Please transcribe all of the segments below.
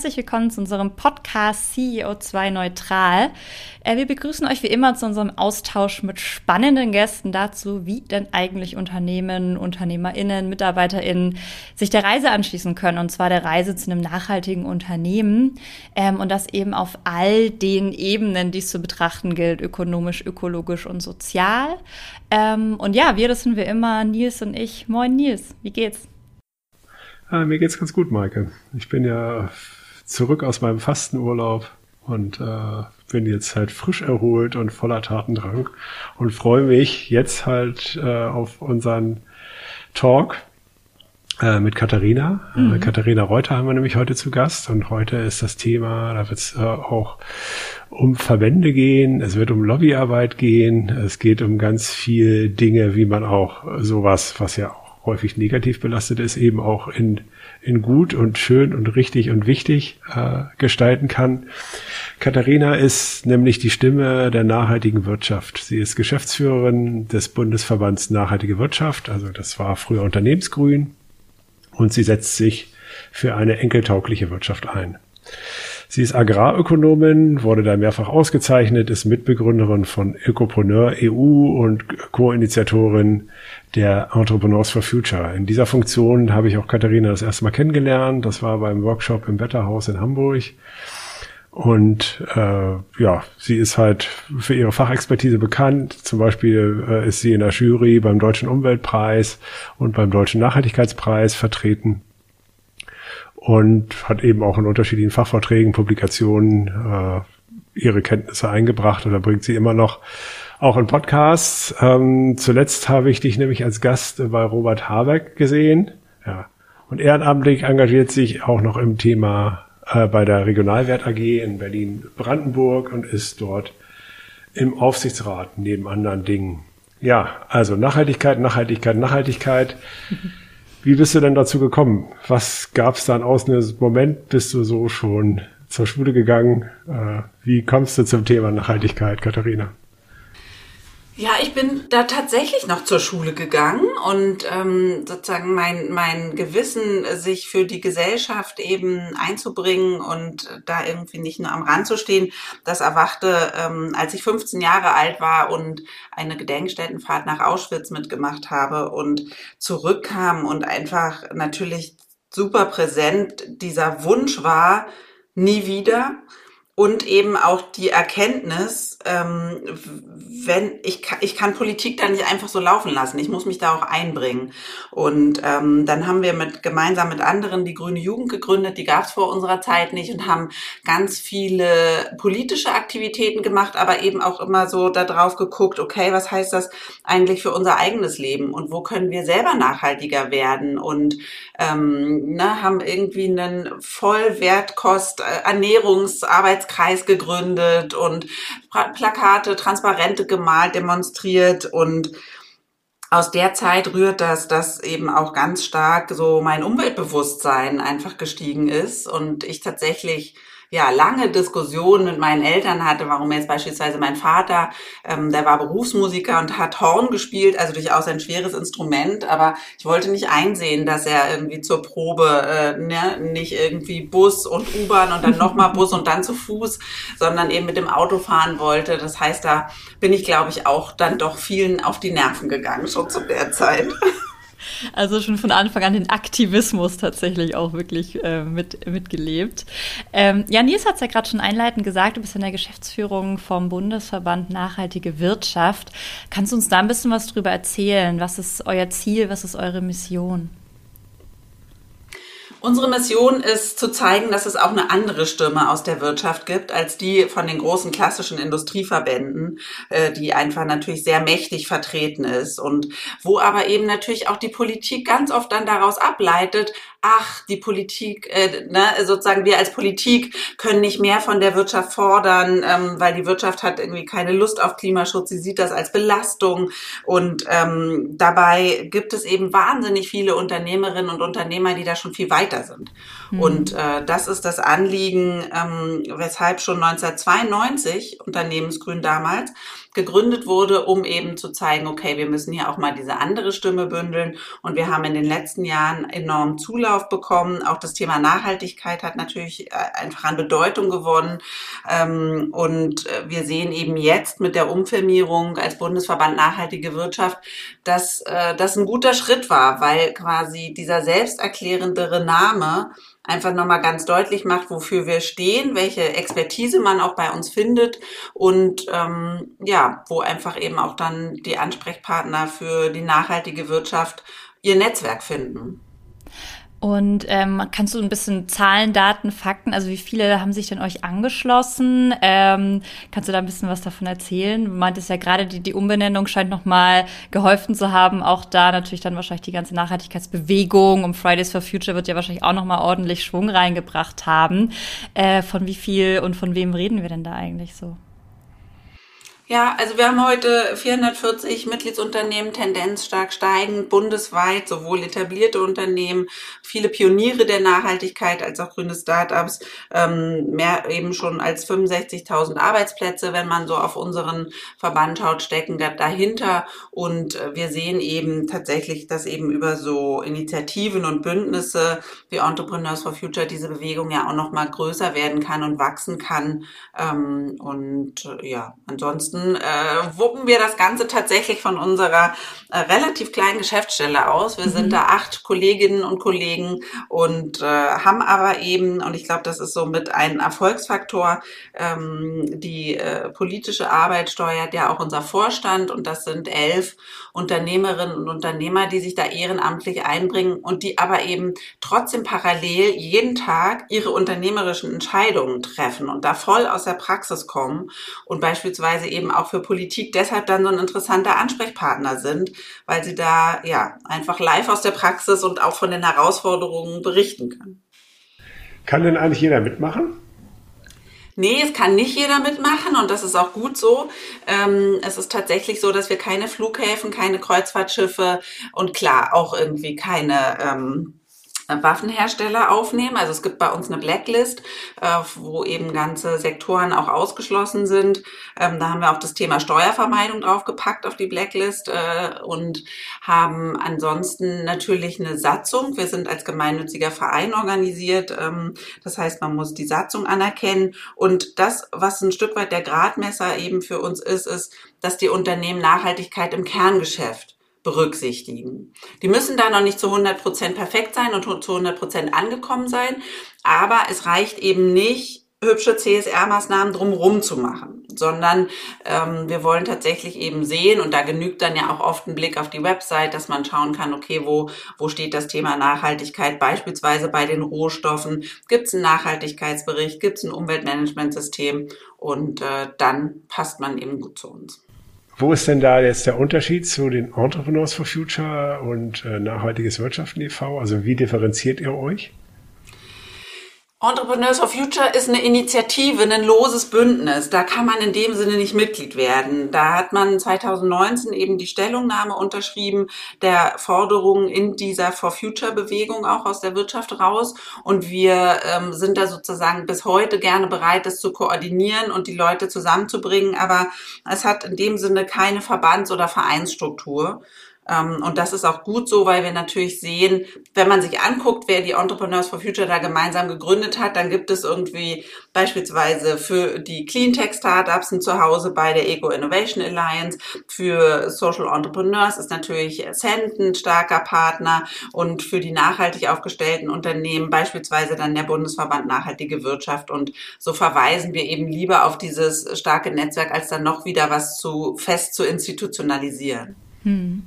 Herzlich willkommen zu unserem Podcast CEO2 Neutral. Äh, wir begrüßen euch wie immer zu unserem Austausch mit spannenden Gästen dazu, wie denn eigentlich Unternehmen, UnternehmerInnen, MitarbeiterInnen sich der Reise anschließen können. Und zwar der Reise zu einem nachhaltigen Unternehmen. Ähm, und das eben auf all den Ebenen, die es zu betrachten gilt, ökonomisch, ökologisch und sozial. Ähm, und ja, wir, das sind wir immer, Nils und ich. Moin Nils, wie geht's? Ah, mir geht's ganz gut, Maike. Ich bin ja zurück aus meinem Fastenurlaub und äh, bin jetzt halt frisch erholt und voller Tatendrang und freue mich jetzt halt äh, auf unseren Talk äh, mit Katharina. Äh, mhm. Äh, Katharina Reuter haben wir nämlich heute zu Gast und heute ist das Thema, da wird es äh, auch um Verbände gehen, es wird um Lobbyarbeit gehen, es geht um ganz viel Dinge, wie man auch sowas, was ja auch häufig negativ belastet ist, eben auch in, in gut und schön und richtig und wichtig äh, gestalten kann. Katharina ist nämlich die Stimme der nachhaltigen Wirtschaft. Sie ist Geschäftsführerin des Bundesverbands Nachhaltige Wirtschaft, also das war früher Unternehmensgrün, und sie setzt sich für eine enkeltaugliche Wirtschaft ein. Sie ist Agrarökonomin, wurde da mehrfach ausgezeichnet, ist Mitbegründerin von Ökopreneur EU und Co-Initiatorin der Entrepreneurs for Future. In dieser Funktion habe ich auch Katharina das erste Mal kennengelernt. Das war beim Workshop im Wetterhaus in Hamburg. Und äh, ja, sie ist halt für ihre Fachexpertise bekannt. Zum Beispiel äh, ist sie in der Jury beim Deutschen Umweltpreis und beim Deutschen Nachhaltigkeitspreis vertreten und hat eben auch in unterschiedlichen Fachvorträgen, Publikationen äh, ihre Kenntnisse eingebracht oder bringt sie immer noch auch in Podcasts. Ähm, zuletzt habe ich dich nämlich als Gast bei Robert Habeck gesehen. Ja. Und ehrenamtlich engagiert sich auch noch im Thema äh, bei der Regionalwert AG in Berlin-Brandenburg und ist dort im Aufsichtsrat neben anderen Dingen. Ja, also Nachhaltigkeit, Nachhaltigkeit, Nachhaltigkeit. Wie bist du denn dazu gekommen? Was gab es da einen Auslösungsmoment? Bist du so schon zur Schule gegangen? Äh, wie kommst du zum Thema Nachhaltigkeit, Katharina? Ja, ich bin da tatsächlich noch zur Schule gegangen und ähm, sozusagen mein, mein Gewissen, sich für die Gesellschaft eben einzubringen und da irgendwie nicht nur am Rand zu stehen, das erwachte, ähm, als ich 15 Jahre alt war und eine Gedenkstättenfahrt nach Auschwitz mitgemacht habe und zurückkam und einfach natürlich super präsent. Dieser Wunsch war, nie wieder und eben auch die Erkenntnis, ähm, wenn ich ich kann Politik da nicht einfach so laufen lassen. Ich muss mich da auch einbringen. Und ähm, dann haben wir mit gemeinsam mit anderen die Grüne Jugend gegründet. Die gab es vor unserer Zeit nicht und haben ganz viele politische Aktivitäten gemacht, aber eben auch immer so darauf geguckt: Okay, was heißt das eigentlich für unser eigenes Leben und wo können wir selber nachhaltiger werden? Und ähm, ne, haben irgendwie einen Vollwertkost äh, Ernährungsarbeits Kreis gegründet und Plakate, Transparente gemalt, demonstriert und aus der Zeit rührt das, dass eben auch ganz stark so mein Umweltbewusstsein einfach gestiegen ist und ich tatsächlich ja lange Diskussionen mit meinen Eltern hatte, warum jetzt beispielsweise mein Vater, ähm, der war Berufsmusiker und hat Horn gespielt, also durchaus ein schweres Instrument, aber ich wollte nicht einsehen, dass er irgendwie zur Probe äh, ne, nicht irgendwie Bus und U-Bahn und dann nochmal Bus und dann zu Fuß, sondern eben mit dem Auto fahren wollte. Das heißt, da bin ich, glaube ich, auch dann doch vielen auf die Nerven gegangen, schon zu der Zeit. Also schon von Anfang an den Aktivismus tatsächlich auch wirklich äh, mit, mitgelebt. Ähm, ja, Nils hat es ja gerade schon einleitend gesagt, du bist in der Geschäftsführung vom Bundesverband Nachhaltige Wirtschaft. Kannst du uns da ein bisschen was drüber erzählen? Was ist euer Ziel? Was ist eure Mission? Unsere Mission ist zu zeigen, dass es auch eine andere Stimme aus der Wirtschaft gibt als die von den großen klassischen Industrieverbänden, äh, die einfach natürlich sehr mächtig vertreten ist und wo aber eben natürlich auch die Politik ganz oft dann daraus ableitet, ach, die Politik, äh, ne, sozusagen wir als Politik können nicht mehr von der Wirtschaft fordern, ähm, weil die Wirtschaft hat irgendwie keine Lust auf Klimaschutz, sie sieht das als Belastung und ähm, dabei gibt es eben wahnsinnig viele Unternehmerinnen und Unternehmer, die da schon viel weiter weiter sind. Mhm. Und äh, das ist das Anliegen, ähm, weshalb schon 1992 Unternehmensgrün damals gegründet wurde, um eben zu zeigen, okay, wir müssen hier auch mal diese andere Stimme bündeln. Und wir haben in den letzten Jahren enorm Zulauf bekommen. Auch das Thema Nachhaltigkeit hat natürlich äh, einfach an Bedeutung gewonnen. Ähm, und äh, wir sehen eben jetzt mit der Umfirmierung als Bundesverband Nachhaltige Wirtschaft, dass äh, das ein guter Schritt war, weil quasi dieser selbsterklärendere Name einfach nochmal ganz deutlich macht, wofür wir stehen, welche Expertise man auch bei uns findet und ähm, ja, wo einfach eben auch dann die Ansprechpartner für die nachhaltige Wirtschaft ihr Netzwerk finden. Und ähm, kannst du ein bisschen Zahlen, Daten, Fakten, also wie viele haben sich denn euch angeschlossen? Ähm, kannst du da ein bisschen was davon erzählen? Du meintest ja gerade, die, die Umbenennung scheint nochmal geholfen zu haben. Auch da natürlich dann wahrscheinlich die ganze Nachhaltigkeitsbewegung um Fridays for Future wird ja wahrscheinlich auch nochmal ordentlich Schwung reingebracht haben. Äh, von wie viel und von wem reden wir denn da eigentlich so? Ja, also wir haben heute 440 Mitgliedsunternehmen, Tendenz stark steigend, bundesweit, sowohl etablierte Unternehmen, viele Pioniere der Nachhaltigkeit als auch grüne Startups, ähm, mehr eben schon als 65.000 Arbeitsplätze, wenn man so auf unseren Verband schaut, stecken da dahinter. Und äh, wir sehen eben tatsächlich, dass eben über so Initiativen und Bündnisse wie Entrepreneurs for Future diese Bewegung ja auch noch mal größer werden kann und wachsen kann. Ähm, und äh, ja, ansonsten ansonsten äh, wuppen wir das Ganze tatsächlich von unserer äh, relativ kleinen Geschäftsstelle aus. Wir mhm. sind da acht Kolleginnen und Kollegen und äh, haben aber eben, und ich glaube, das ist somit ein Erfolgsfaktor, ähm, die äh, politische Arbeit steuert ja auch unser Vorstand und das sind elf Unternehmerinnen und Unternehmer, die sich da ehrenamtlich einbringen und die aber eben trotzdem parallel jeden Tag ihre unternehmerischen Entscheidungen treffen und da voll aus der Praxis kommen und beispielsweise eben auch für Politik deshalb dann so ein interessanter Ansprechpartner sind, weil sie da ja einfach live aus der Praxis und auch von den Herausforderungen berichten können. Kann denn eigentlich jeder mitmachen? Nee, es kann nicht jeder mitmachen und das ist auch gut so. Ähm, es ist tatsächlich so, dass wir keine Flughäfen, keine Kreuzfahrtschiffe und klar auch irgendwie keine ähm, Waffenhersteller aufnehmen. Also es gibt bei uns eine Blacklist, äh, wo eben ganze Sektoren auch ausgeschlossen sind. Ähm, da haben wir auch das Thema Steuervermeidung draufgepackt auf die Blacklist äh, und haben ansonsten natürlich eine Satzung. Wir sind als gemeinnütziger Verein organisiert. Ähm, das heißt, man muss die Satzung anerkennen. Und das, was ein Stück weit der Gradmesser eben für uns ist, ist, dass die Unternehmen Nachhaltigkeit im Kerngeschäft berücksichtigen. Die müssen da noch nicht zu 100 Prozent perfekt sein und zu 100 Prozent angekommen sein, aber es reicht eben nicht, hübsche CSR-Maßnahmen drumherum zu machen, sondern ähm, wir wollen tatsächlich eben sehen, und da genügt dann ja auch oft ein Blick auf die Website, dass man schauen kann, okay, wo, wo steht das Thema Nachhaltigkeit, beispielsweise bei den Rohstoffen, gibt es einen Nachhaltigkeitsbericht, gibt es ein Umweltmanagementsystem und äh, dann passt man eben gut zu uns. Wo ist denn da jetzt der Unterschied zu den Entrepreneurs for Future und äh, Nachhaltiges Wirtschaften e.V.? Also wie differenziert ihr euch? Entrepreneurs for Future ist eine Initiative, ein loses Bündnis. Da kann man in dem Sinne nicht Mitglied werden. Da hat man 2019 eben die Stellungnahme unterschrieben der Forderungen in dieser For Future Bewegung auch aus der Wirtschaft raus. Und wir ähm, sind da sozusagen bis heute gerne bereit, das zu koordinieren und die Leute zusammenzubringen. Aber es hat in dem Sinne keine Verbands- oder Vereinsstruktur. Ähm, und das ist auch gut so, weil wir natürlich sehen, wenn man sich anguckt, wer die Entrepreneurs for Future da gemeinsam gegründet hat, dann gibt es irgendwie beispielsweise für die Cleantech Startups ein Zuhause bei der Eco Innovation Alliance. Für Social Entrepreneurs ist natürlich Ascent ein starker Partner und für die nachhaltig aufgestellten Unternehmen beispielsweise dann der Bundesverband Nachhaltige Wirtschaft. Und so verweisen wir eben lieber auf dieses starke Netzwerk, als dann noch wieder was zu fest zu institutionalisieren. Hm.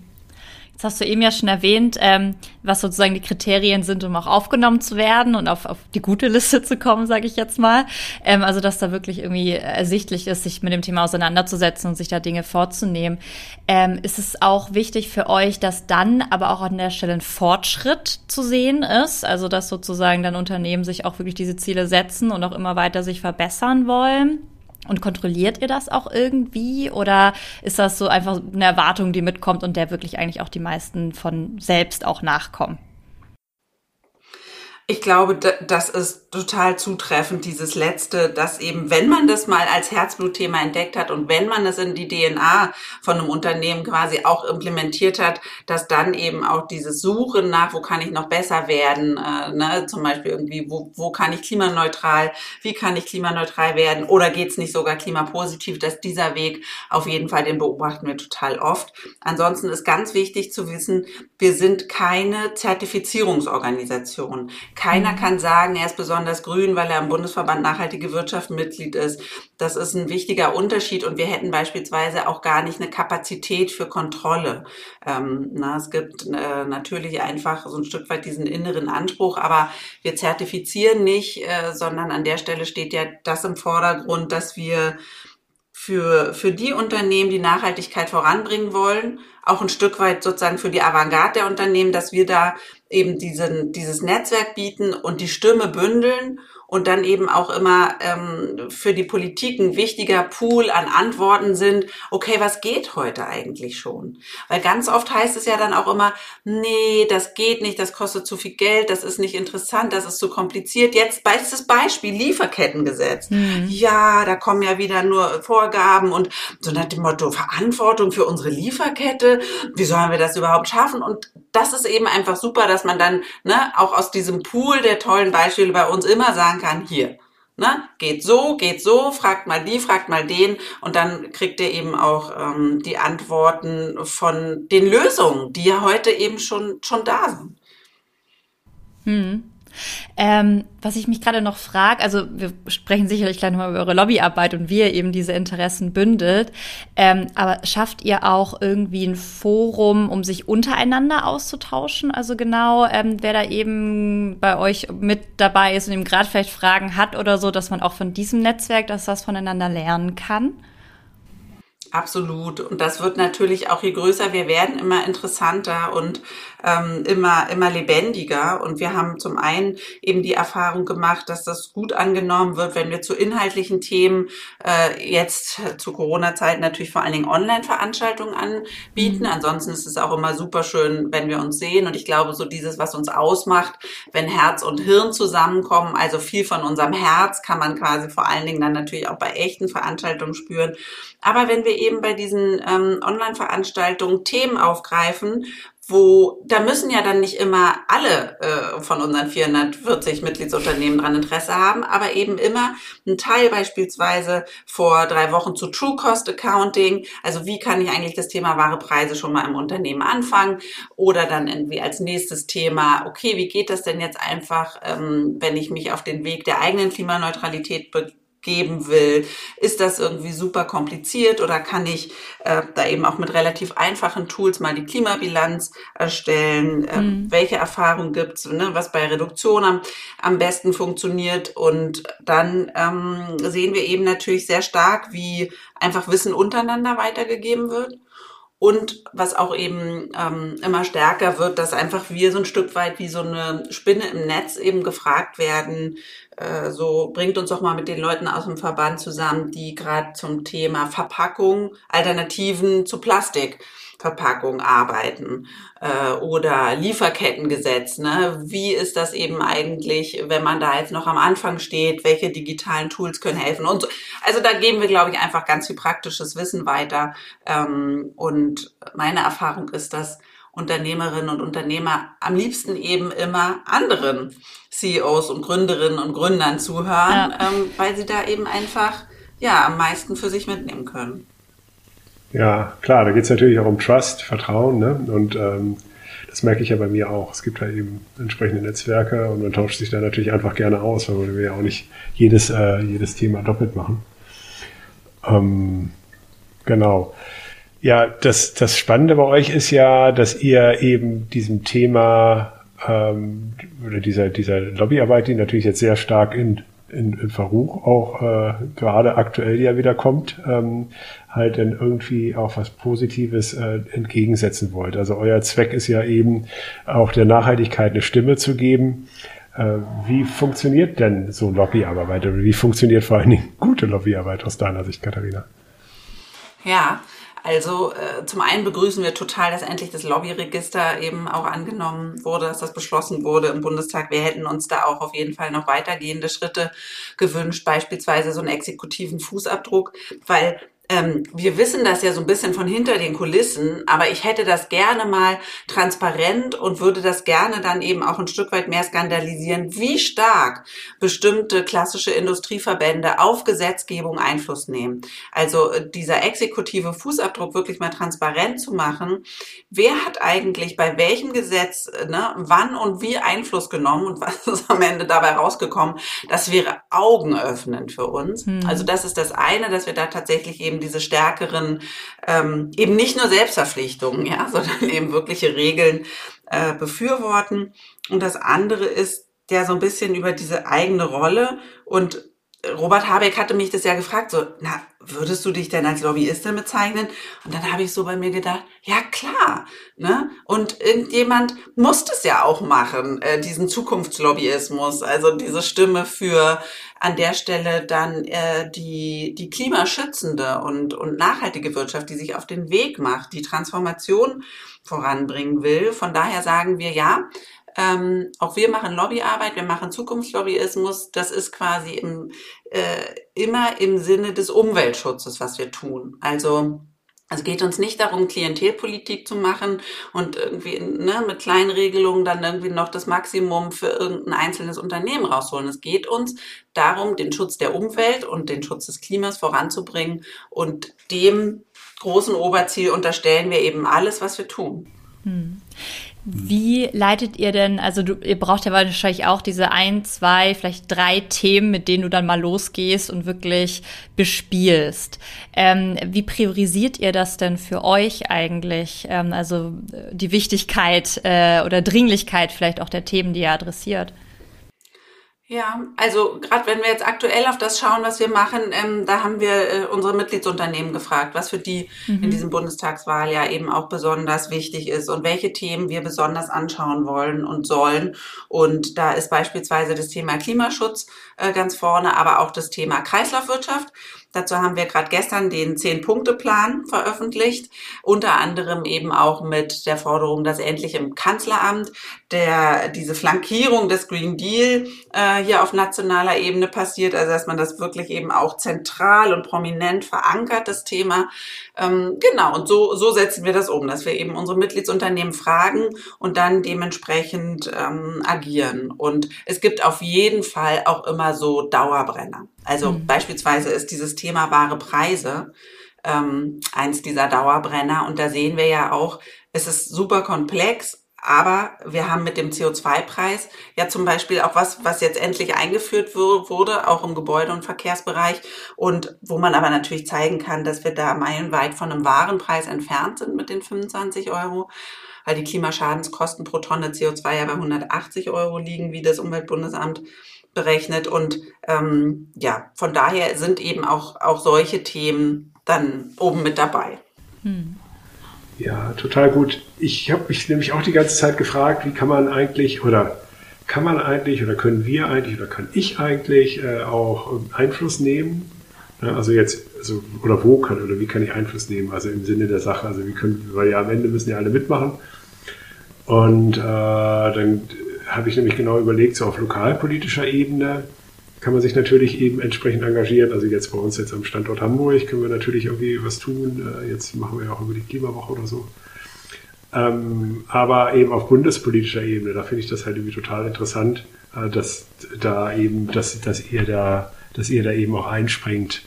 Jetzt hast du eben ja schon erwähnt, ähm, was sozusagen die Kriterien sind, um auch aufgenommen zu werden und auf, auf die gute Liste zu kommen, sage ich jetzt mal. Ähm, also dass da wirklich irgendwie ersichtlich ist, sich mit dem Thema auseinanderzusetzen und sich da Dinge vorzunehmen. Ähm, ist es auch wichtig für euch, dass dann aber auch an der Stelle ein Fortschritt zu sehen ist? Also dass sozusagen dann Unternehmen sich auch wirklich diese Ziele setzen und auch immer weiter sich verbessern wollen? Und kontrolliert ihr das auch irgendwie oder ist das so einfach eine Erwartung, die mitkommt und der wirklich eigentlich auch die meisten von selbst auch nachkommen? Ich glaube, das ist total zutreffend, dieses letzte, dass eben, wenn man das mal als Herzblutthema entdeckt hat und wenn man es in die DNA von einem Unternehmen quasi auch implementiert hat, dass dann eben auch dieses Suchen nach, wo kann ich noch besser werden, äh, ne? zum Beispiel irgendwie, wo, wo kann ich klimaneutral, wie kann ich klimaneutral werden oder geht's nicht sogar klimapositiv, dass dieser Weg auf jeden Fall, den beobachten wir total oft. Ansonsten ist ganz wichtig zu wissen, wir sind keine Zertifizierungsorganisation. Keiner mhm. kann sagen, er ist besonders grün, weil er im Bundesverband Nachhaltige Wirtschaft Mitglied ist. Das ist ein wichtiger Unterschied und wir hätten beispielsweise auch gar nicht eine Kapazität für Kontrolle. Ähm, na, es gibt äh, natürlich einfach so ein Stück weit diesen inneren Anspruch, aber wir zertifizieren nicht, äh, sondern an der Stelle steht ja das im Vordergrund, dass wir für, für die Unternehmen, die Nachhaltigkeit voranbringen wollen, auch ein Stück weit sozusagen für die Avantgarde der Unternehmen, dass wir da eben diesen, dieses Netzwerk bieten und die Stimme bündeln und dann eben auch immer ähm, für die Politik ein wichtiger Pool an Antworten sind, okay, was geht heute eigentlich schon? Weil ganz oft heißt es ja dann auch immer, nee, das geht nicht, das kostet zu viel Geld, das ist nicht interessant, das ist zu kompliziert. Jetzt bestes Beispiel, Lieferkettengesetz. Mhm. Ja, da kommen ja wieder nur Vorgaben und so nach dem Motto Verantwortung für unsere Lieferkette, wie sollen wir das überhaupt schaffen? Und das ist eben einfach super, dass man dann ne, auch aus diesem Pool der tollen Beispiele bei uns immer sagen kann, hier, ne, geht so, geht so, fragt mal die, fragt mal den und dann kriegt ihr eben auch ähm, die Antworten von den Lösungen, die ja heute eben schon, schon da sind. Hm. Ähm, was ich mich gerade noch frage, also wir sprechen sicherlich gleich nochmal über eure Lobbyarbeit und wie ihr eben diese Interessen bündelt, ähm, aber schafft ihr auch irgendwie ein Forum, um sich untereinander auszutauschen? Also genau, ähm, wer da eben bei euch mit dabei ist und eben gerade vielleicht Fragen hat oder so, dass man auch von diesem Netzwerk das was voneinander lernen kann? Absolut. Und das wird natürlich auch je größer wir werden, immer interessanter und ähm, immer, immer lebendiger. Und wir haben zum einen eben die Erfahrung gemacht, dass das gut angenommen wird, wenn wir zu inhaltlichen Themen äh, jetzt zu Corona-Zeit natürlich vor allen Dingen Online-Veranstaltungen anbieten. Mhm. Ansonsten ist es auch immer super schön, wenn wir uns sehen. Und ich glaube, so dieses, was uns ausmacht, wenn Herz und Hirn zusammenkommen, also viel von unserem Herz kann man quasi vor allen Dingen dann natürlich auch bei echten Veranstaltungen spüren. Aber wenn wir eben bei diesen ähm, Online-Veranstaltungen Themen aufgreifen, wo da müssen ja dann nicht immer alle äh, von unseren 440 Mitgliedsunternehmen dran Interesse haben, aber eben immer ein Teil beispielsweise vor drei Wochen zu True Cost Accounting, also wie kann ich eigentlich das Thema wahre Preise schon mal im Unternehmen anfangen? Oder dann irgendwie als nächstes Thema, okay, wie geht das denn jetzt einfach, ähm, wenn ich mich auf den Weg der eigenen Klimaneutralität be geben will. Ist das irgendwie super kompliziert oder kann ich äh, da eben auch mit relativ einfachen Tools mal die Klimabilanz erstellen? Äh, mhm. Welche Erfahrungen gibt's, ne, was bei Reduktion am, am besten funktioniert? Und dann ähm, sehen wir eben natürlich sehr stark, wie einfach Wissen untereinander weitergegeben wird. Und was auch eben ähm, immer stärker wird, dass einfach wir so ein Stück weit wie so eine Spinne im Netz eben gefragt werden, äh, so bringt uns doch mal mit den Leuten aus dem Verband zusammen, die gerade zum Thema Verpackung, Alternativen zu Plastikverpackung arbeiten äh, oder Lieferkettengesetz. Ne? Wie ist das eben eigentlich, wenn man da jetzt noch am Anfang steht? Welche digitalen Tools können helfen? Und so. Also da geben wir, glaube ich, einfach ganz viel praktisches Wissen weiter. Ähm, und meine Erfahrung ist, dass Unternehmerinnen und Unternehmer am liebsten eben immer anderen CEOs und Gründerinnen und Gründern zuhören, ja. ähm, weil sie da eben einfach ja am meisten für sich mitnehmen können. Ja, klar, da geht es natürlich auch um Trust, Vertrauen, ne? Und ähm, das merke ich ja bei mir auch. Es gibt da eben entsprechende Netzwerke und man tauscht sich da natürlich einfach gerne aus, weil wir ja auch nicht jedes, äh, jedes Thema doppelt machen. Ähm, genau. Ja, das, das Spannende bei euch ist ja, dass ihr eben diesem Thema ähm, oder dieser, dieser Lobbyarbeit, die natürlich jetzt sehr stark in, in, in Verruch auch äh, gerade aktuell ja wieder kommt, ähm, halt dann irgendwie auch was Positives äh, entgegensetzen wollt. Also euer Zweck ist ja eben auch der Nachhaltigkeit eine Stimme zu geben. Äh, wie funktioniert denn so Lobbyarbeit oder wie funktioniert vor allen Dingen gute Lobbyarbeit aus deiner Sicht, Katharina? Ja, Also äh, zum einen begrüßen wir total, dass endlich das Lobbyregister eben auch angenommen wurde, dass das beschlossen wurde im Bundestag. Wir hätten uns da auch auf jeden Fall noch weitergehende Schritte gewünscht, beispielsweise so einen exekutiven Fußabdruck, weil ähm, wir wissen das ja so ein bisschen von hinter den Kulissen, aber ich hätte das gerne mal transparent und würde das gerne dann eben auch ein Stück weit mehr skandalisieren, wie stark bestimmte klassische Industrieverbände auf Gesetzgebung Einfluss nehmen. Also äh, dieser exekutive Fußabdruck wirklich mal transparent zu machen. Wer hat eigentlich bei welchem Gesetz, äh, ne, wann und wie Einfluss genommen und was ist am Ende dabei rausgekommen? Das wäre augenöffnend für uns. Hm. Also das ist das eine, dass wir da tatsächlich eben eben diese stärkeren, ähm, eben nicht nur Selbstverpflichtungen, ja, sondern eben wirkliche Regeln äh, befürworten. Und das andere ist ja so ein bisschen über diese eigene Rolle und Robert Habeck hatte mich das ja gefragt, so, na, würdest du dich denn als Lobbyistin bezeichnen? Und dann habe ich so bei mir gedacht, ja klar, ne? Und irgendjemand muss das ja auch machen, äh, diesen Zukunftslobbyismus, also diese Stimme für an der Stelle dann äh, die die klimaschützende und und nachhaltige Wirtschaft, die sich auf den Weg macht, die Transformation voranbringen will. Von daher sagen wir ja, ähm, auch wir machen Lobbyarbeit, wir machen Zukunftslobbyismus. Das ist quasi im, äh, immer im Sinne des Umweltschutzes, was wir tun. Also es geht uns nicht darum, Klientelpolitik zu machen und irgendwie ne, mit kleinen Regelungen dann irgendwie noch das Maximum für irgendein einzelnes Unternehmen rausholen. Es geht uns darum, den Schutz der Umwelt und den Schutz des Klimas voranzubringen und dem großen Oberziel unterstellen wir eben alles, was wir tun. Hm. Wie leitet ihr denn, also du, ihr braucht ja wahrscheinlich auch diese ein, zwei, vielleicht drei Themen, mit denen du dann mal losgehst und wirklich bespielst. Ähm, wie priorisiert ihr das denn für euch eigentlich? Ähm, also die Wichtigkeit äh, oder Dringlichkeit vielleicht auch der Themen, die ihr adressiert? Ja, also gerade wenn wir jetzt aktuell auf das schauen, was wir machen, ähm, da haben wir äh, unsere Mitgliedsunternehmen gefragt, was für die mhm. in diesem Bundestagswahl ja eben auch besonders wichtig ist und welche Themen wir besonders anschauen wollen und sollen. Und da ist beispielsweise das Thema Klimaschutz äh, ganz vorne, aber auch das Thema Kreislaufwirtschaft. Dazu haben wir gerade gestern den Zehn-Punkte-Plan veröffentlicht, unter anderem eben auch mit der Forderung, dass endlich im Kanzleramt der diese Flankierung des Green Deal äh, hier auf nationaler Ebene passiert, also dass man das wirklich eben auch zentral und prominent verankert, das Thema. Ähm, genau, und so, so setzen wir das um, dass wir eben unsere Mitgliedsunternehmen fragen und dann dementsprechend ähm, agieren. Und es gibt auf jeden Fall auch immer so Dauerbrenner. Also mhm. beispielsweise ist dieses Thema wahre Preise ähm, eins dieser Dauerbrenner. Und da sehen wir ja auch, es ist super komplex, aber wir haben mit dem CO2-Preis ja zum Beispiel auch was, was jetzt endlich eingeführt wurde, auch im Gebäude- und Verkehrsbereich und wo man aber natürlich zeigen kann, dass wir da meilenweit von einem Warenpreis entfernt sind mit den 25 Euro, weil die Klimaschadenskosten pro Tonne CO2 ja bei 180 Euro liegen, wie das Umweltbundesamt berechnet. Und ähm, ja, von daher sind eben auch, auch solche Themen dann oben mit dabei. Hm. Ja, total gut. Ich habe mich nämlich auch die ganze Zeit gefragt, wie kann man eigentlich oder kann man eigentlich oder können wir eigentlich oder kann ich eigentlich äh, auch Einfluss nehmen? Ja, also jetzt, also, oder wo kann oder wie kann ich Einfluss nehmen? Also im Sinne der Sache, also wie können, weil ja am Ende müssen ja alle mitmachen. Und äh, dann habe ich nämlich genau überlegt, so auf lokalpolitischer Ebene kann man sich natürlich eben entsprechend engagieren. Also jetzt bei uns jetzt am Standort Hamburg können wir natürlich irgendwie was tun. Äh, jetzt machen wir ja auch über die Klimawoche oder so. Ähm, aber eben auf bundespolitischer Ebene, da finde ich das halt irgendwie total interessant, äh, dass da eben, dass, dass ihr da, dass ihr da eben auch einspringt.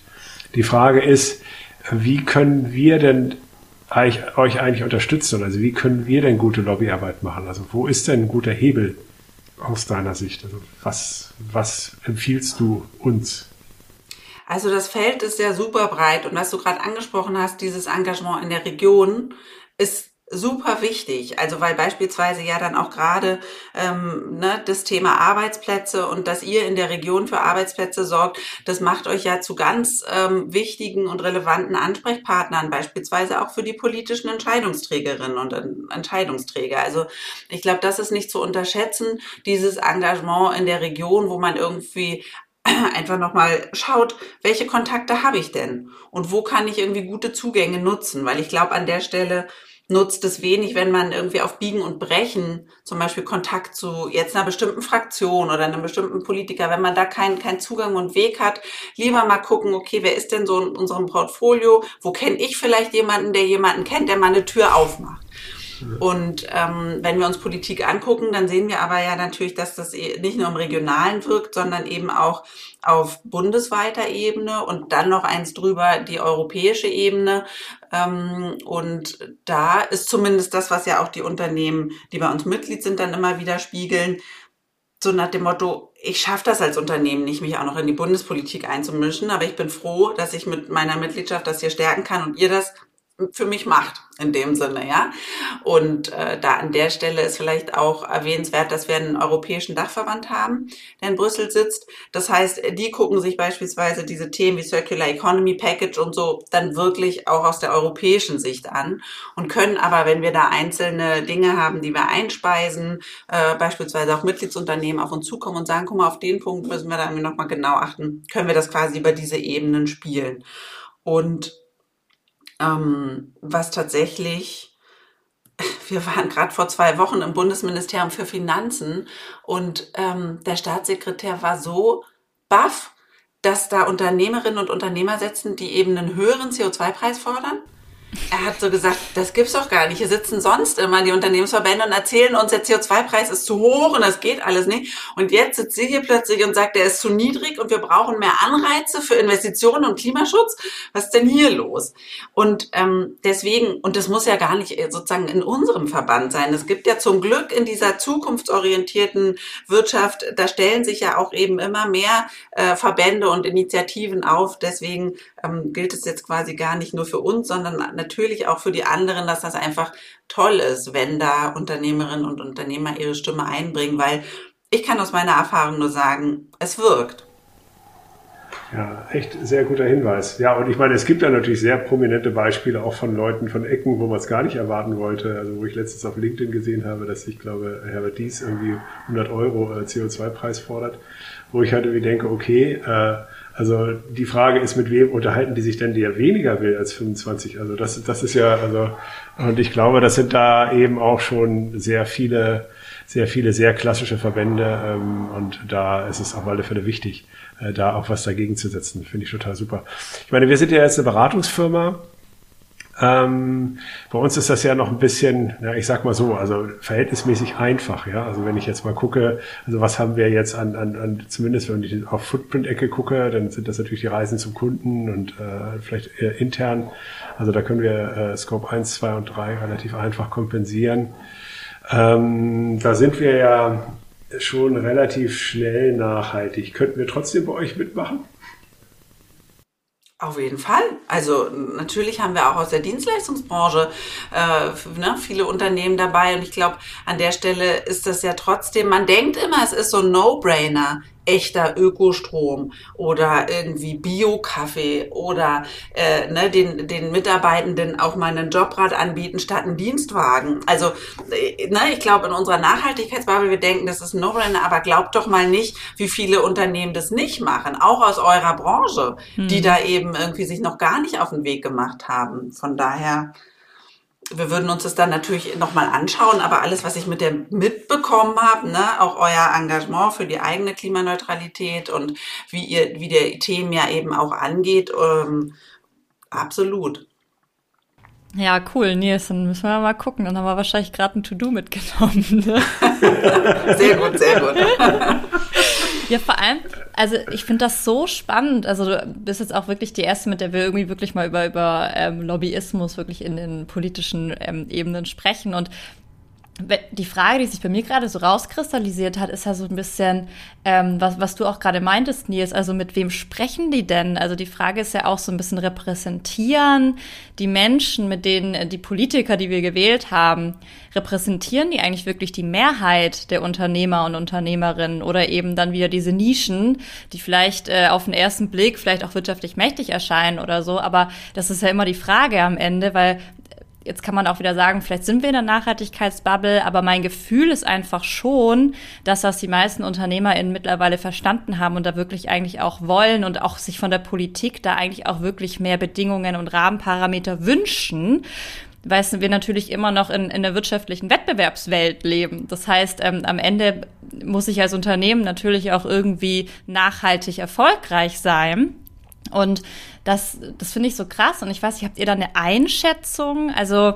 Die Frage ist, wie können wir denn euch eigentlich unterstützen? Also wie können wir denn gute Lobbyarbeit machen? Also wo ist denn ein guter Hebel aus deiner Sicht? Also was, was empfiehlst du uns? Also das Feld ist ja super breit und was du gerade angesprochen hast, dieses Engagement in der Region ist super wichtig. Also weil beispielsweise ja dann auch gerade ähm, ne, das Thema Arbeitsplätze und dass ihr in der Region für Arbeitsplätze sorgt, das macht euch ja zu ganz ähm, wichtigen und relevanten Ansprechpartnern, beispielsweise auch für die politischen Entscheidungsträgerinnen und Entscheidungsträger. Also ich glaube, das ist nicht zu unterschätzen, dieses Engagement in der Region, wo man irgendwie einfach nochmal schaut, welche Kontakte habe ich denn und wo kann ich irgendwie gute Zugänge nutzen, weil ich glaube, an der Stelle nutzt es wenig, wenn man irgendwie auf Biegen und Brechen zum Beispiel Kontakt zu jetzt einer bestimmten Fraktion oder einem bestimmten Politiker, wenn man da keinen keinen Zugang und Weg hat, lieber mal gucken, okay, wer ist denn so in unserem Portfolio? Wo kenne ich vielleicht jemanden, der jemanden kennt, der mal eine Tür aufmacht? Und ähm, wenn wir uns Politik angucken, dann sehen wir aber ja natürlich, dass das eh nicht nur im Regionalen wirkt, sondern eben auch auf bundesweiter Ebene und dann noch eins drüber die europäische Ebene. Ähm, und da ist zumindest das, was ja auch die Unternehmen, die bei uns Mitglied sind, dann immer wieder spiegeln, so nach dem Motto, ich schaffe das als Unternehmen nicht, mich auch noch in die Bundespolitik einzumischen, aber ich bin froh, dass ich mit meiner Mitgliedschaft das hier stärken kann und ihr das für mich macht in dem Sinne, ja. Und äh, da an der Stelle ist vielleicht auch erwähnenswert, dass wir einen europäischen Dachverband haben, der in Brüssel sitzt. Das heißt, die gucken sich beispielsweise diese Themen wie Circular Economy Package und so dann wirklich auch aus der europäischen Sicht an und können aber, wenn wir da einzelne Dinge haben, die wir einspeisen, äh, beispielsweise auch Mitgliedsunternehmen auf uns zukommen und sagen, guck mal, auf den Punkt müssen wir da irgendwie nochmal genau achten, können wir das quasi über diese Ebenen spielen. Und ähm, was tatsächlich, wir waren gerade vor zwei Wochen im Bundesministerium für Finanzen und ähm, der Staatssekretär war so baff, dass da Unternehmerinnen und Unternehmer sitzen, die eben einen höheren CO2-Preis fordern er hat so gesagt, das gibt's doch gar nicht. Hier sitzen sonst immer die Unternehmensverbände und erzählen uns, der CO2-Preis ist zu hoch und das geht alles nicht. Und jetzt sitzt sie hier plötzlich und sagt, der ist zu niedrig und wir brauchen mehr Anreize für Investitionen und Klimaschutz. Was ist denn hier los? Und ähm, deswegen, und das muss ja gar nicht sozusagen in unserem Verband sein. Es gibt ja zum Glück in dieser zukunftsorientierten Wirtschaft, da stellen sich ja auch eben immer mehr äh, Verbände und Initiativen auf. Deswegen ähm, gilt es jetzt quasi gar nicht nur für uns, sondern natürlich auch für die anderen, dass das einfach toll ist, wenn da Unternehmerinnen und Unternehmer ihre Stimme einbringen, weil ich kann aus meiner Erfahrung nur sagen, es wirkt. Ja, echt sehr guter Hinweis. Ja, und ich meine, es gibt da natürlich sehr prominente Beispiele auch von Leuten von Ecken, wo man es gar nicht erwarten wollte. Also wo ich letztens auf LinkedIn gesehen habe, dass ich glaube, Herbert Dies irgendwie 100 Euro äh, CO2-Preis fordert, wo ich halt irgendwie denke, okay, äh, also die Frage ist, mit wem unterhalten die sich denn, der weniger will als 25? Also das, das ist ja, also, und ich glaube, das sind da eben auch schon sehr viele, sehr viele sehr klassische Verbände ähm, und da ist es auf alle Fälle wichtig, äh, da auch was dagegen zu setzen. Finde ich total super. Ich meine, wir sind ja jetzt eine Beratungsfirma ähm, bei uns ist das ja noch ein bisschen, ja, ich sag mal so, also verhältnismäßig einfach, ja. Also wenn ich jetzt mal gucke, also was haben wir jetzt an, an, an zumindest wenn ich auf Footprint-Ecke gucke, dann sind das natürlich die Reisen zum Kunden und äh, vielleicht intern. Also da können wir äh, Scope 1, 2 und 3 relativ einfach kompensieren. Ähm, da sind wir ja schon relativ schnell nachhaltig. Könnten wir trotzdem bei euch mitmachen? Auf jeden Fall. Also natürlich haben wir auch aus der Dienstleistungsbranche äh, ne, viele Unternehmen dabei und ich glaube, an der Stelle ist das ja trotzdem, man denkt immer, es ist so ein No-Brainer echter Ökostrom oder irgendwie Bio-Kaffee oder äh, ne, den, den Mitarbeitenden auch mal einen Jobrad anbieten statt einen Dienstwagen. Also äh, ne, ich glaube, in unserer Nachhaltigkeitsbubble, wir denken, das ist ein No-Brainer, aber glaubt doch mal nicht, wie viele Unternehmen das nicht machen, auch aus eurer Branche, hm. die da eben irgendwie sich noch gar nicht auf den Weg gemacht haben. Von daher wir würden uns das dann natürlich nochmal anschauen, aber alles, was ich mit der mitbekommen habe, ne, auch euer Engagement für die eigene Klimaneutralität und wie ihr, wie der Themen ja eben auch angeht, ähm, absolut. Ja, cool, Nils, dann müssen wir mal gucken. Dann haben wir wahrscheinlich gerade ein To-Do mitgenommen. Ne? sehr gut, sehr gut. Ja, vor allem, also ich finde das so spannend. Also du bist jetzt auch wirklich die Erste, mit der wir irgendwie wirklich mal über, über ähm, Lobbyismus wirklich in den politischen ähm, Ebenen sprechen. Und die Frage, die sich bei mir gerade so rauskristallisiert hat, ist ja so ein bisschen, ähm, was, was du auch gerade meintest, Nils, also mit wem sprechen die denn? Also die Frage ist ja auch so ein bisschen repräsentieren die Menschen, mit denen äh, die Politiker, die wir gewählt haben, repräsentieren die eigentlich wirklich die Mehrheit der Unternehmer und Unternehmerinnen oder eben dann wieder diese Nischen, die vielleicht äh, auf den ersten Blick vielleicht auch wirtschaftlich mächtig erscheinen oder so, aber das ist ja immer die Frage am Ende, weil Jetzt kann man auch wieder sagen, vielleicht sind wir in der Nachhaltigkeitsbubble, aber mein Gefühl ist einfach schon, dass das die meisten UnternehmerInnen mittlerweile verstanden haben und da wirklich eigentlich auch wollen und auch sich von der Politik da eigentlich auch wirklich mehr Bedingungen und Rahmenparameter wünschen weil wir natürlich immer noch in, in der wirtschaftlichen Wettbewerbswelt leben. Das heißt, ähm, am Ende muss ich als Unternehmen natürlich auch irgendwie nachhaltig erfolgreich sein. Und das, das finde ich so krass. Und ich weiß nicht, habt ihr da eine Einschätzung? Also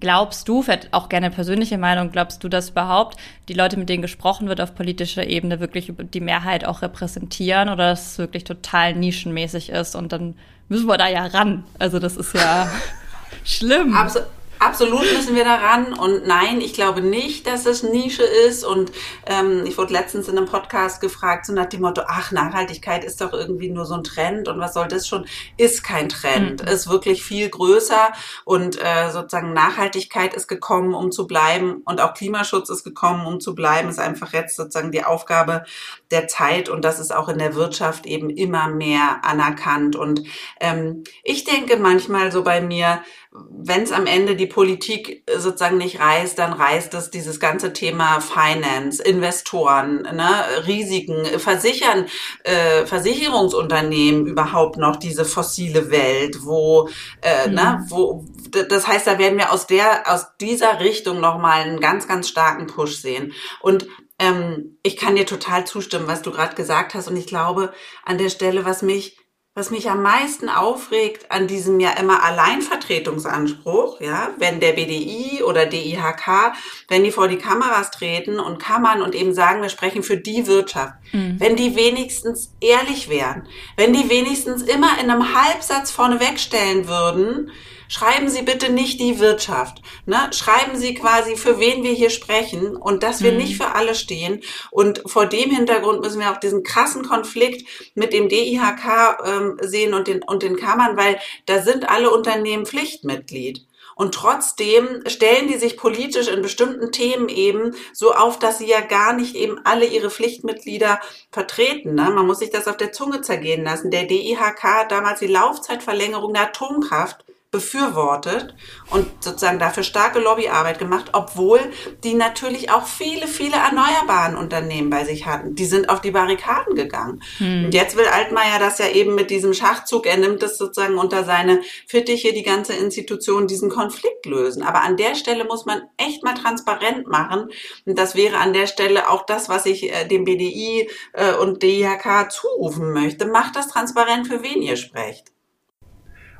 glaubst du, vielleicht auch gerne persönliche Meinung, glaubst du, dass überhaupt die Leute, mit denen gesprochen wird auf politischer Ebene, wirklich die Mehrheit auch repräsentieren oder dass es wirklich total nischenmäßig ist? Und dann müssen wir da ja ran. Also das ist ja schlimm. Absolut. Absolut müssen wir daran. Und nein, ich glaube nicht, dass es Nische ist. Und ähm, ich wurde letztens in einem Podcast gefragt, so nach dem Motto, ach, Nachhaltigkeit ist doch irgendwie nur so ein Trend. Und was soll das schon? Ist kein Trend, mhm. ist wirklich viel größer. Und äh, sozusagen Nachhaltigkeit ist gekommen, um zu bleiben. Und auch Klimaschutz ist gekommen, um zu bleiben, ist einfach jetzt sozusagen die Aufgabe der Zeit. Und das ist auch in der Wirtschaft eben immer mehr anerkannt. Und ähm, ich denke manchmal so bei mir, wenn es am Ende die Politik sozusagen nicht reißt, dann reißt es dieses ganze Thema Finance, Investoren, ne, Risiken, versichern äh, Versicherungsunternehmen überhaupt noch diese fossile Welt, wo, äh, ne, mhm. ne, wo das heißt, da werden wir aus der aus dieser Richtung noch mal einen ganz ganz starken Push sehen und ähm, ich kann dir total zustimmen, was du gerade gesagt hast und ich glaube an der Stelle, was mich was mich am meisten aufregt an diesem ja immer Alleinvertretungsanspruch, ja, wenn der BDI oder DIHK, wenn die vor die Kameras treten und Kammern und eben sagen, wir sprechen für die Wirtschaft, mhm. wenn die wenigstens ehrlich wären, wenn die wenigstens immer in einem Halbsatz vorne wegstellen würden, schreiben Sie bitte nicht die Wirtschaft. Ne? Schreiben Sie quasi, für wen wir hier sprechen und dass wir mhm. nicht für alle stehen. Und vor dem Hintergrund müssen wir auch diesen krassen Konflikt mit dem DIHK ähm, sehen und den, und den Kammern, weil da sind alle Unternehmen Pflichtmitglied. Und trotzdem stellen die sich politisch in bestimmten Themen eben so auf, dass sie ja gar nicht eben alle ihre Pflichtmitglieder vertreten. Ne? Man muss sich das auf der Zunge zergehen lassen. Der DIHK hat damals die Laufzeitverlängerung der Atomkraft befürwortet und sozusagen dafür starke Lobbyarbeit gemacht, obwohl die natürlich auch viele, viele erneuerbaren Unternehmen bei sich hatten. Die sind auf die Barrikaden gegangen. Hm. Und jetzt will Altmaier das ja eben mit diesem Schachzug, er nimmt es sozusagen unter seine Fittiche, die ganze Institution, diesen Konflikt lösen. Aber an der Stelle muss man echt mal transparent machen. Und das wäre an der Stelle auch das, was ich äh, dem BDI äh, und DIHK zurufen möchte. Macht das transparent, für wen ihr sprecht.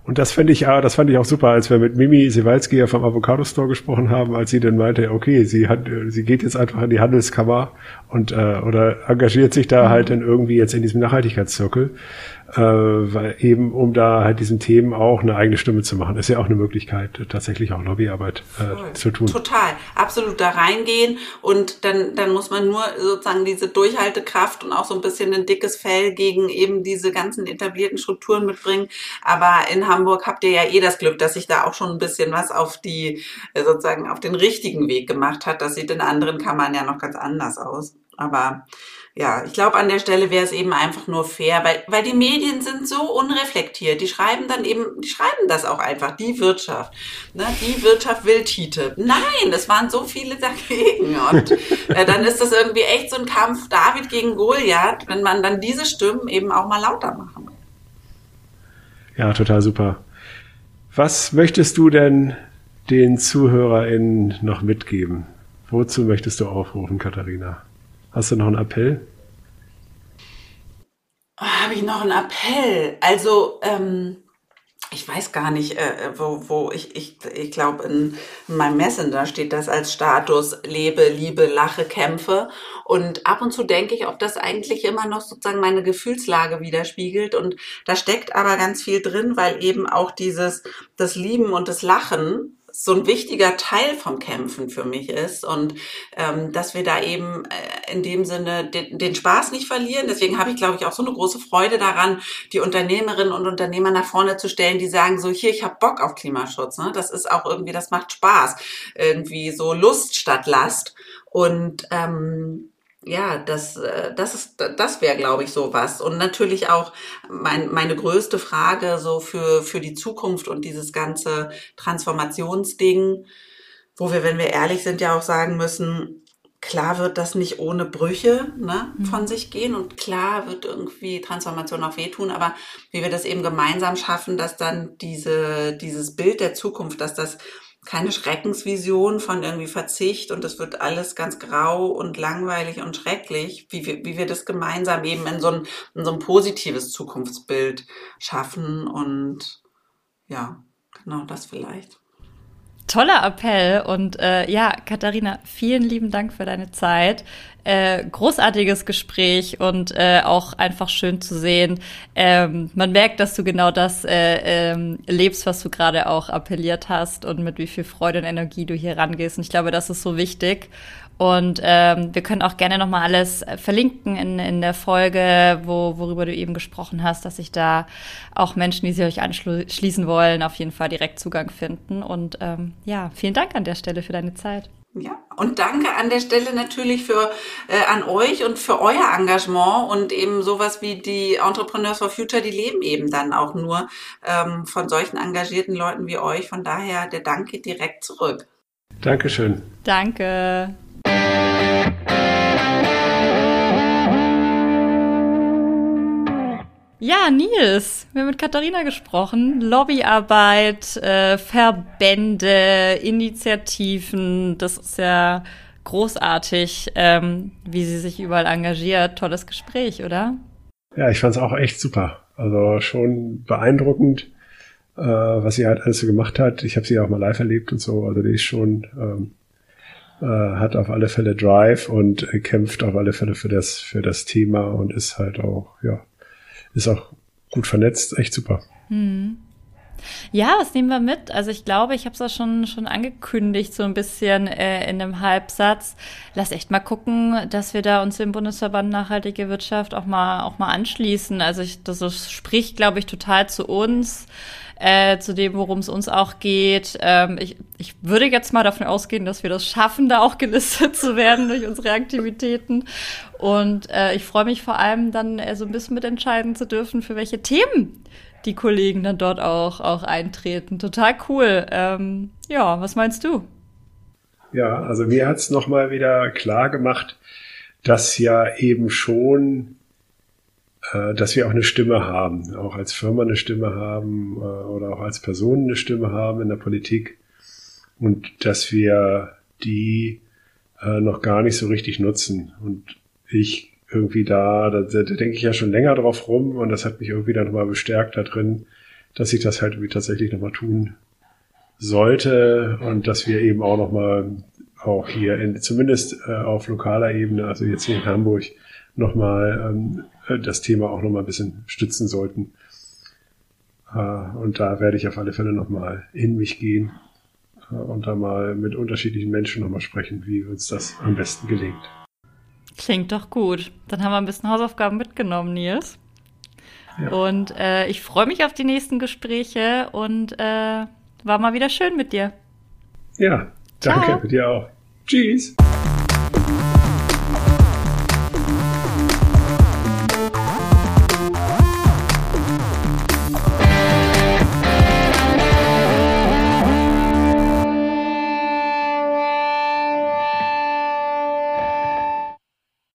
Und das fand ich, das fand ich auch super, als wir mit Mimi Siewalski ja vom Avocado Store gesprochen haben, als sie dann meinte, okay, sie hat, sie geht jetzt einfach in die Handelskammer und äh, oder engagiert sich da mhm. halt dann irgendwie jetzt in diesem Nachhaltigkeitszirkel äh, weil eben um da halt diesen Themen auch eine eigene Stimme zu machen, ist ja auch eine Möglichkeit, tatsächlich auch Lobbyarbeit äh, zu tun. Total, absolut da reingehen und dann, dann muss man nur sozusagen diese Durchhaltekraft und auch so ein bisschen ein dickes Fell gegen eben diese ganzen etablierten Strukturen mitbringen. Aber in Hamburg habt ihr ja eh das Glück, dass sich da auch schon ein bisschen was auf die, äh, sozusagen auf den richtigen Weg gemacht hat. Das sieht in anderen Kammern ja noch ganz anders aus. Aber ja, ich glaube, an der Stelle wäre es eben einfach nur fair, weil, weil die Medien sind so unreflektiert. Die schreiben dann eben, die schreiben das auch einfach, die Wirtschaft. Ne? Die Wirtschaft will TTIP. Nein, es waren so viele dagegen. Und äh, dann ist das irgendwie echt so ein Kampf David gegen Goliath, wenn man dann diese Stimmen eben auch mal lauter machen. Ja, total super. Was möchtest du denn den ZuhörerInnen noch mitgeben? Wozu möchtest du aufrufen, Katharina? Hast du noch einen Appell? Oh, Habe ich noch einen Appell? Also, ähm, ich weiß gar nicht, äh, wo, wo ich, ich, ich glaube, in, in meinem Messenger steht das als Status lebe, liebe, lache, kämpfe. Und ab und zu denke ich, ob das eigentlich immer noch sozusagen meine Gefühlslage widerspiegelt. Und da steckt aber ganz viel drin, weil eben auch dieses, das Lieben und das Lachen so ein wichtiger Teil vom Kämpfen für mich ist und ähm, dass wir da eben äh, in dem Sinne den, den Spaß nicht verlieren. Deswegen habe ich, glaube ich, auch so eine große Freude daran, die Unternehmerinnen und Unternehmer nach vorne zu stellen, die sagen so, hier, ich habe Bock auf Klimaschutz. Ne? Das ist auch irgendwie, das macht Spaß. Irgendwie so Lust statt Last. Und ähm, ja, das, äh, das ist, das wäre, glaube ich, so was. Und natürlich auch mein, meine größte Frage so für, für die Zukunft und dieses ganze Transformationsding, wo wir, wenn wir ehrlich sind, ja auch sagen müssen, klar wird das nicht ohne Brüche ne, mhm. von sich gehen und klar wird irgendwie Transformation auch wehtun, aber wie wir das eben gemeinsam schaffen, dass dann diese, dieses Bild der Zukunft, dass das keine Schreckensvision von irgendwie Verzicht und es wird alles ganz grau und langweilig und schrecklich, wie wir, wie wir das gemeinsam eben in so ein, in so ein positives Zukunftsbild schaffen und ja, genau das vielleicht. Toller Appell und äh, ja, Katharina, vielen lieben Dank für deine Zeit. Äh, großartiges Gespräch und äh, auch einfach schön zu sehen. Ähm, man merkt, dass du genau das äh, ähm, lebst, was du gerade auch appelliert hast und mit wie viel Freude und Energie du hier rangehst. Und ich glaube, das ist so wichtig. Und ähm, wir können auch gerne nochmal alles verlinken in, in der Folge, wo, worüber du eben gesprochen hast, dass sich da auch Menschen, die sich euch anschließen wollen, auf jeden Fall direkt Zugang finden. Und ähm, ja, vielen Dank an der Stelle für deine Zeit. Ja, und danke an der Stelle natürlich für äh, an euch und für euer Engagement und eben sowas wie die Entrepreneurs for Future, die leben eben dann auch nur ähm, von solchen engagierten Leuten wie euch. Von daher der Dank geht direkt zurück. Dankeschön. Danke. Ja, Nils, wir haben mit Katharina gesprochen. Lobbyarbeit, äh, Verbände, Initiativen, das ist ja großartig, ähm, wie sie sich überall engagiert. Tolles Gespräch, oder? Ja, ich fand es auch echt super. Also schon beeindruckend, äh, was sie halt alles so gemacht hat. Ich habe sie auch mal live erlebt und so. Also die ist schon ähm, äh, hat auf alle Fälle Drive und kämpft auf alle Fälle für das für das Thema und ist halt auch ja ist auch gut vernetzt, echt super. Hm. Ja, was nehmen wir mit? Also ich glaube, ich habe es auch schon, schon angekündigt, so ein bisschen äh, in einem Halbsatz. Lass echt mal gucken, dass wir da uns im Bundesverband Nachhaltige Wirtschaft auch mal, auch mal anschließen. Also ich, das spricht, glaube ich, total zu uns äh, zu dem, worum es uns auch geht. Ähm, ich, ich würde jetzt mal davon ausgehen, dass wir das schaffen, da auch gelistet zu werden durch unsere Aktivitäten. Und äh, ich freue mich vor allem dann äh, so ein bisschen mitentscheiden zu dürfen, für welche Themen die Kollegen dann dort auch, auch eintreten. Total cool. Ähm, ja, was meinst du? Ja, also mir hat's nochmal wieder klar gemacht, dass ja eben schon dass wir auch eine Stimme haben, auch als Firma eine Stimme haben äh, oder auch als Person eine Stimme haben in der Politik und dass wir die äh, noch gar nicht so richtig nutzen. Und ich irgendwie da, da, da denke ich ja schon länger drauf rum und das hat mich irgendwie dann nochmal bestärkt da drin, dass ich das halt irgendwie tatsächlich nochmal tun sollte und dass wir eben auch nochmal auch hier in, zumindest äh, auf lokaler Ebene, also jetzt hier in Hamburg, nochmal ähm, äh, das Thema auch nochmal ein bisschen stützen sollten. Äh, und da werde ich auf alle Fälle nochmal in mich gehen äh, und da mal mit unterschiedlichen Menschen nochmal sprechen, wie uns das am besten gelingt. Klingt doch gut. Dann haben wir ein bisschen Hausaufgaben mitgenommen, Nils. Ja. Und äh, ich freue mich auf die nächsten Gespräche und äh, war mal wieder schön mit dir. Ja, danke Ciao. mit dir auch. Tschüss.